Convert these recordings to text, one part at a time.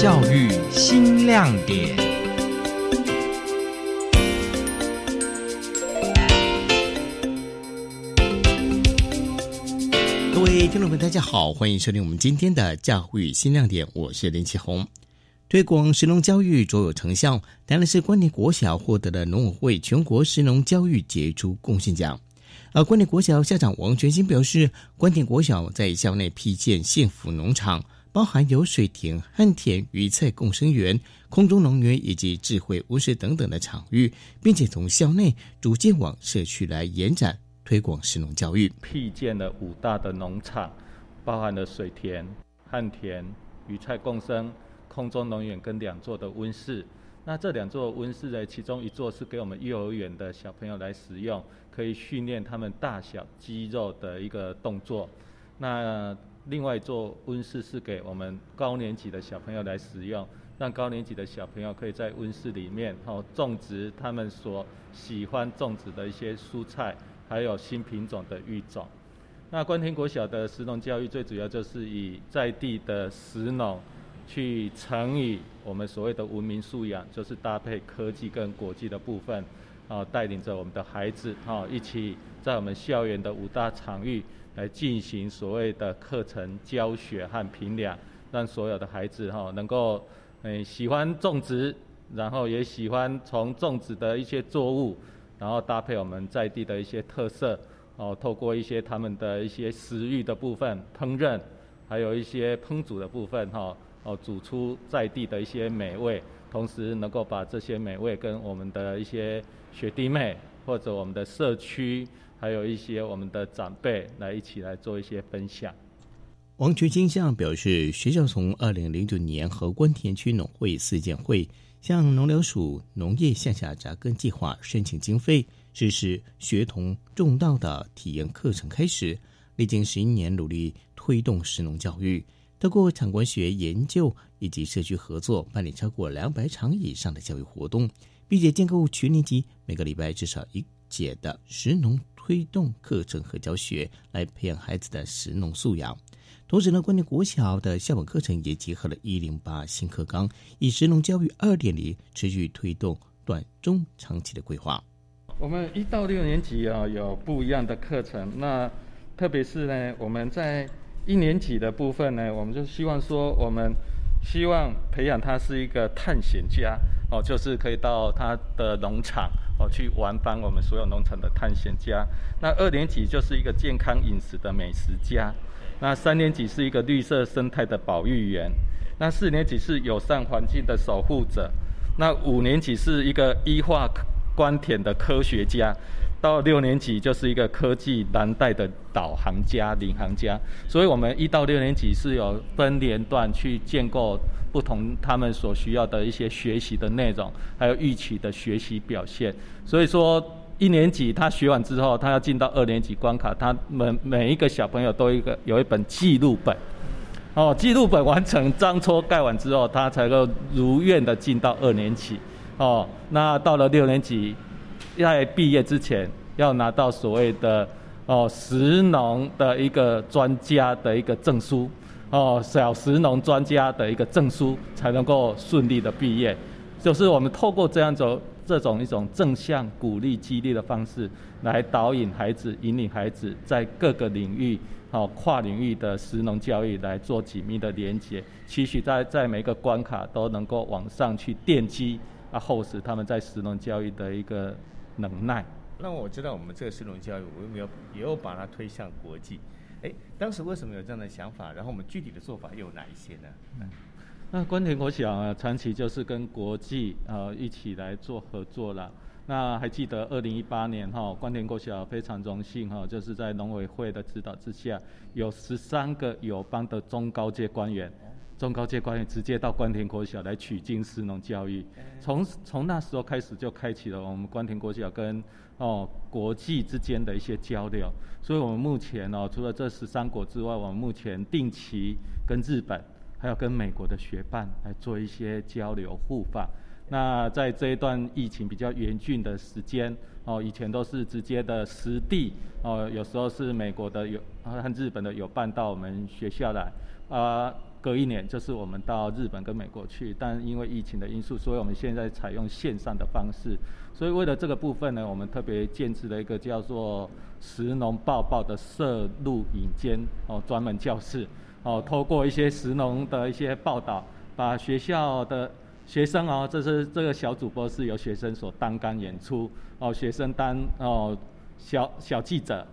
教育新亮点。各位听众朋友，大家好，欢迎收听我们今天的教育新亮点，我是林启宏。推广实农教育卓有成效，当然是关田国小获得了农委会全国实农教育杰出贡献奖。而关田国小校长王全兴表示，关田国小在校内辟建幸福农场，包含有水田、旱田、鱼菜共生园、空中农园以及智慧温室等等的场域，并且从校内逐渐往社区来延展推广实农教育。辟建了五大的农场，包含了水田、旱田、鱼菜共生。空中农园跟两座的温室，那这两座温室呢，其中一座是给我们幼儿园的小朋友来使用，可以训练他们大小肌肉的一个动作。那另外做温室是给我们高年级的小朋友来使用，让高年级的小朋友可以在温室里面哦种植他们所喜欢种植的一些蔬菜，还有新品种的育种。那关田国小的食农教育最主要就是以在地的食农。去乘以我们所谓的文明素养，就是搭配科技跟国际的部分，啊，带领着我们的孩子，啊，一起在我们校园的五大场域来进行所谓的课程教学和评量，让所有的孩子哈能够，嗯，喜欢种植，然后也喜欢从种植的一些作物，然后搭配我们在地的一些特色，哦，透过一些他们的一些食欲的部分，烹饪，还有一些烹煮的部分，哈。哦，煮出在地的一些美味，同时能够把这些美味跟我们的一些学弟妹或者我们的社区，还有一些我们的长辈来一起来做一些分享。王群金向表示，学校从二零零九年和关田区农会四建会向农疗署农业向下扎根计划申请经费，实施学童种稻的体验课程开始，历经十一年努力推动食农教育。透过产官学研究以及社区合作，办理超过两百场以上的教育活动，并且建构全年级每个礼拜至少一解的食农推动课程和教学，来培养孩子的食农素养。同时呢，关键国小的校本课程也结合了一零八新课纲，以食农教育二点零持续推动短中长期的规划。我们一到六年级啊，有不一样的课程。那特别是呢，我们在一年级的部分呢，我们就希望说，我们希望培养他是一个探险家哦，就是可以到他的农场哦去玩翻我们所有农场的探险家。那二年级就是一个健康饮食的美食家，那三年级是一个绿色生态的保育员，那四年级是友善环境的守护者，那五年级是一个医化观田的科学家。到六年级就是一个科技蓝带的导航家、领航家，所以我们一到六年级是有分年段去建构不同他们所需要的一些学习的内容，还有预期的学习表现。所以说一年级他学完之后，他要进到二年级关卡，他们每一个小朋友都一个有一本记录本，哦，记录本完成章戳盖完之后，他才够如愿的进到二年级。哦，那到了六年级。在毕业之前，要拿到所谓的哦，食农的一个专家的一个证书，哦，小食农专家的一个证书，才能够顺利的毕业。就是我们透过这样走这种一种正向鼓励激励的方式，来导引孩子、引领孩子在各个领域，哦，跨领域的食农教育来做紧密的连接，期许在在每个关卡都能够往上去奠基，啊，厚实他们在食农教育的一个。能耐。那我知道我们这个师农教育，我有没有也有把它推向国际？哎，当时为什么有这样的想法？然后我们具体的做法又有哪一些呢？嗯，那关田国小啊，长期就是跟国际呃一起来做合作了。那还记得二零一八年哈，关田国小非常荣幸哈，就是在农委会的指导之下，有十三个友邦的中高阶官员。中高阶官员直接到关田国小来取经师农教育，从从那时候开始就开启了我们关田国小跟哦国际之间的一些交流。所以我们目前哦除了这十三国之外，我们目前定期跟日本还有跟美国的学办来做一些交流互访。那在这一段疫情比较严峻的时间，哦，以前都是直接的实地，哦，有时候是美国的有和日本的有办到我们学校来，啊，隔一年就是我们到日本跟美国去，但因为疫情的因素，所以我们现在采用线上的方式。所以为了这个部分呢，我们特别建置了一个叫做“石农报报”的摄录影间哦，专门教室哦，透过一些石农的一些报道，把学校的。学生哦，这是这个小主播是由学生所担纲演出哦，学生当哦小小记者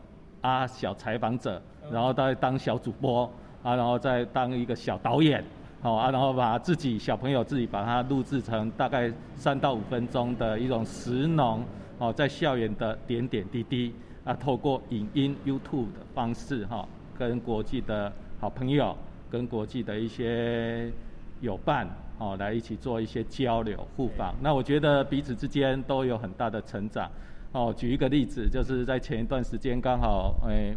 啊，小采访者，然后再当小主播啊，然后再当一个小导演，好啊，然后把自己小朋友自己把它录制成大概三到五分钟的一种实农哦，在校园的点点滴滴啊，透过影音 YouTube 的方式哈，跟国际的好朋友，跟国际的一些友伴。哦，来一起做一些交流互访。那我觉得彼此之间都有很大的成长。哦，举一个例子，就是在前一段时间刚好，诶，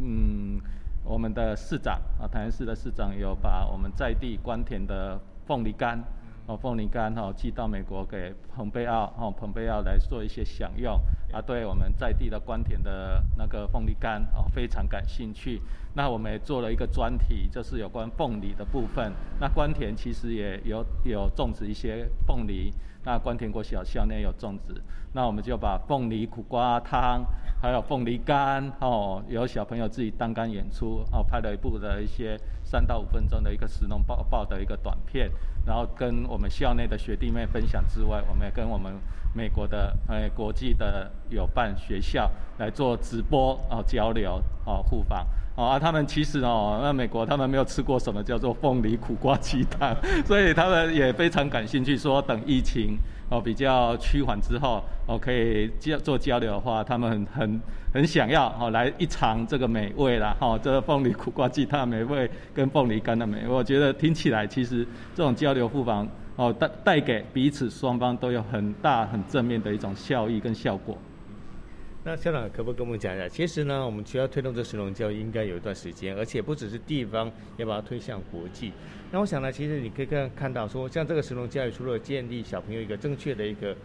嗯，我们的市长啊，台南市的市长有把我们在地关田的凤梨干。哦，凤梨干哈寄到美国给蓬佩奥，哦，蓬佩奥来做一些享用，啊，对我们在地的关田的那个凤梨干哦非常感兴趣。那我们也做了一个专题，就是有关凤梨的部分。那关田其实也有有种植一些凤梨，那关田国小校内有种植，那我们就把凤梨苦瓜汤，还有凤梨干，哦，有小朋友自己单干演出，哦，拍了一部的一些三到五分钟的一个实农报报的一个短片。然后跟我们校内的学弟妹分享之外，我们也跟我们美国的呃国际的有办学校来做直播哦交流哦互访哦啊他们其实哦那美国他们没有吃过什么叫做凤梨苦瓜鸡汤，所以他们也非常感兴趣，说等疫情。哦，比较趋缓之后，哦，可以交做交流的话，他们很很很想要哦来一尝这个美味啦，哈，这个凤梨苦瓜鸡汤美味跟凤梨干的美味，我觉得听起来其实这种交流互访哦带带给彼此双方都有很大很正面的一种效益跟效果。那校长可不可以跟我们讲一下？其实呢，我们学校推动这实农教育应该有一段时间，而且不只是地方，要把它推向国际。那我想呢，其实你可以看看到说，像这个实农教育，除了建立小朋友一个正确的一个，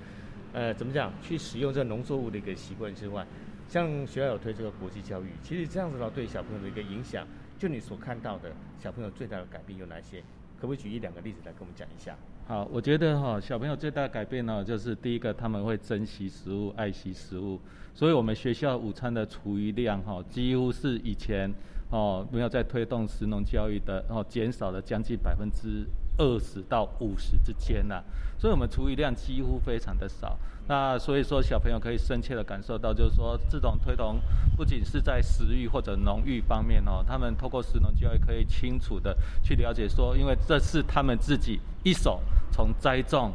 呃，怎么讲，去使用这农作物的一个习惯之外，像学校有推这个国际教育，其实这样子的话，对小朋友的一个影响，就你所看到的小朋友最大的改变有哪些？可不可以举一两个例子来跟我们讲一下？好，我觉得哈，小朋友最大的改变呢，就是第一个他们会珍惜食物、爱惜食物。所以，我们学校午餐的厨余量哈，几乎是以前哦没有在推动食农教育的哦，减少了将近百分之二十到五十之间呐。所以我们厨余量几乎非常的少。那所以说，小朋友可以深切的感受到，就是说这种推动不仅是在食育或者农育方面哦，他们透过食农教育可以清楚的去了解说，因为这是他们自己一手从栽种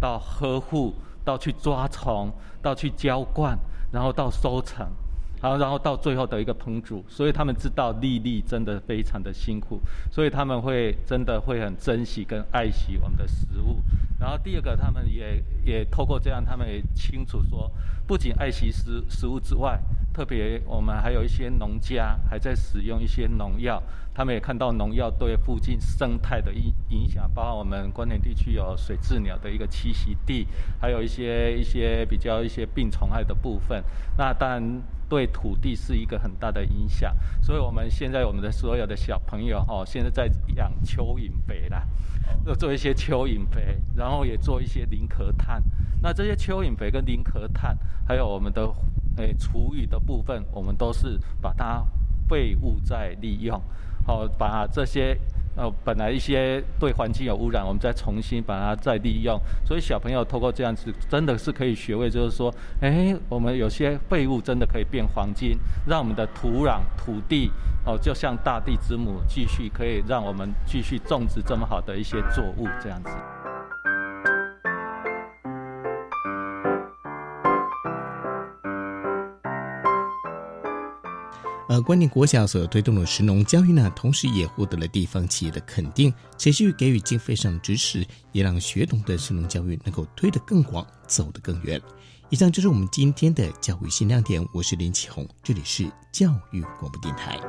到呵护到去抓虫到去浇灌。然后到收成，好，然后到最后的一个烹煮，所以他们知道粒粒真的非常的辛苦，所以他们会真的会很珍惜跟爱惜我们的食物。然后第二个，他们也也透过这样，他们也清楚说，不仅爱惜食食物之外，特别我们还有一些农家还在使用一些农药，他们也看到农药对附近生态的影影响，包括我们关田地区有水雉鸟的一个栖息地，还有一些一些比较一些病虫害的部分，那当然对土地是一个很大的影响。所以我们现在我们的所有的小朋友哦，现在在养蚯蚓肥啦。要做一些蚯蚓肥，然后也做一些磷壳炭。那这些蚯蚓肥跟磷壳炭，还有我们的诶厨余的部分，我们都是把它废物再利用，好把这些。呃，本来一些对环境有污染，我们再重新把它再利用，所以小朋友透过这样子，真的是可以学会，就是说，哎，我们有些废物真的可以变黄金，让我们的土壤、土地，哦，就像大地之母，继续可以让我们继续种植这么好的一些作物，这样子。而关联国小所推动的神农教育呢，同时也获得了地方企业的肯定，持续给予经费上的支持，也让学童的神农教育能够推得更广，走得更远。以上就是我们今天的教育新亮点，我是林启宏，这里是教育广播电台。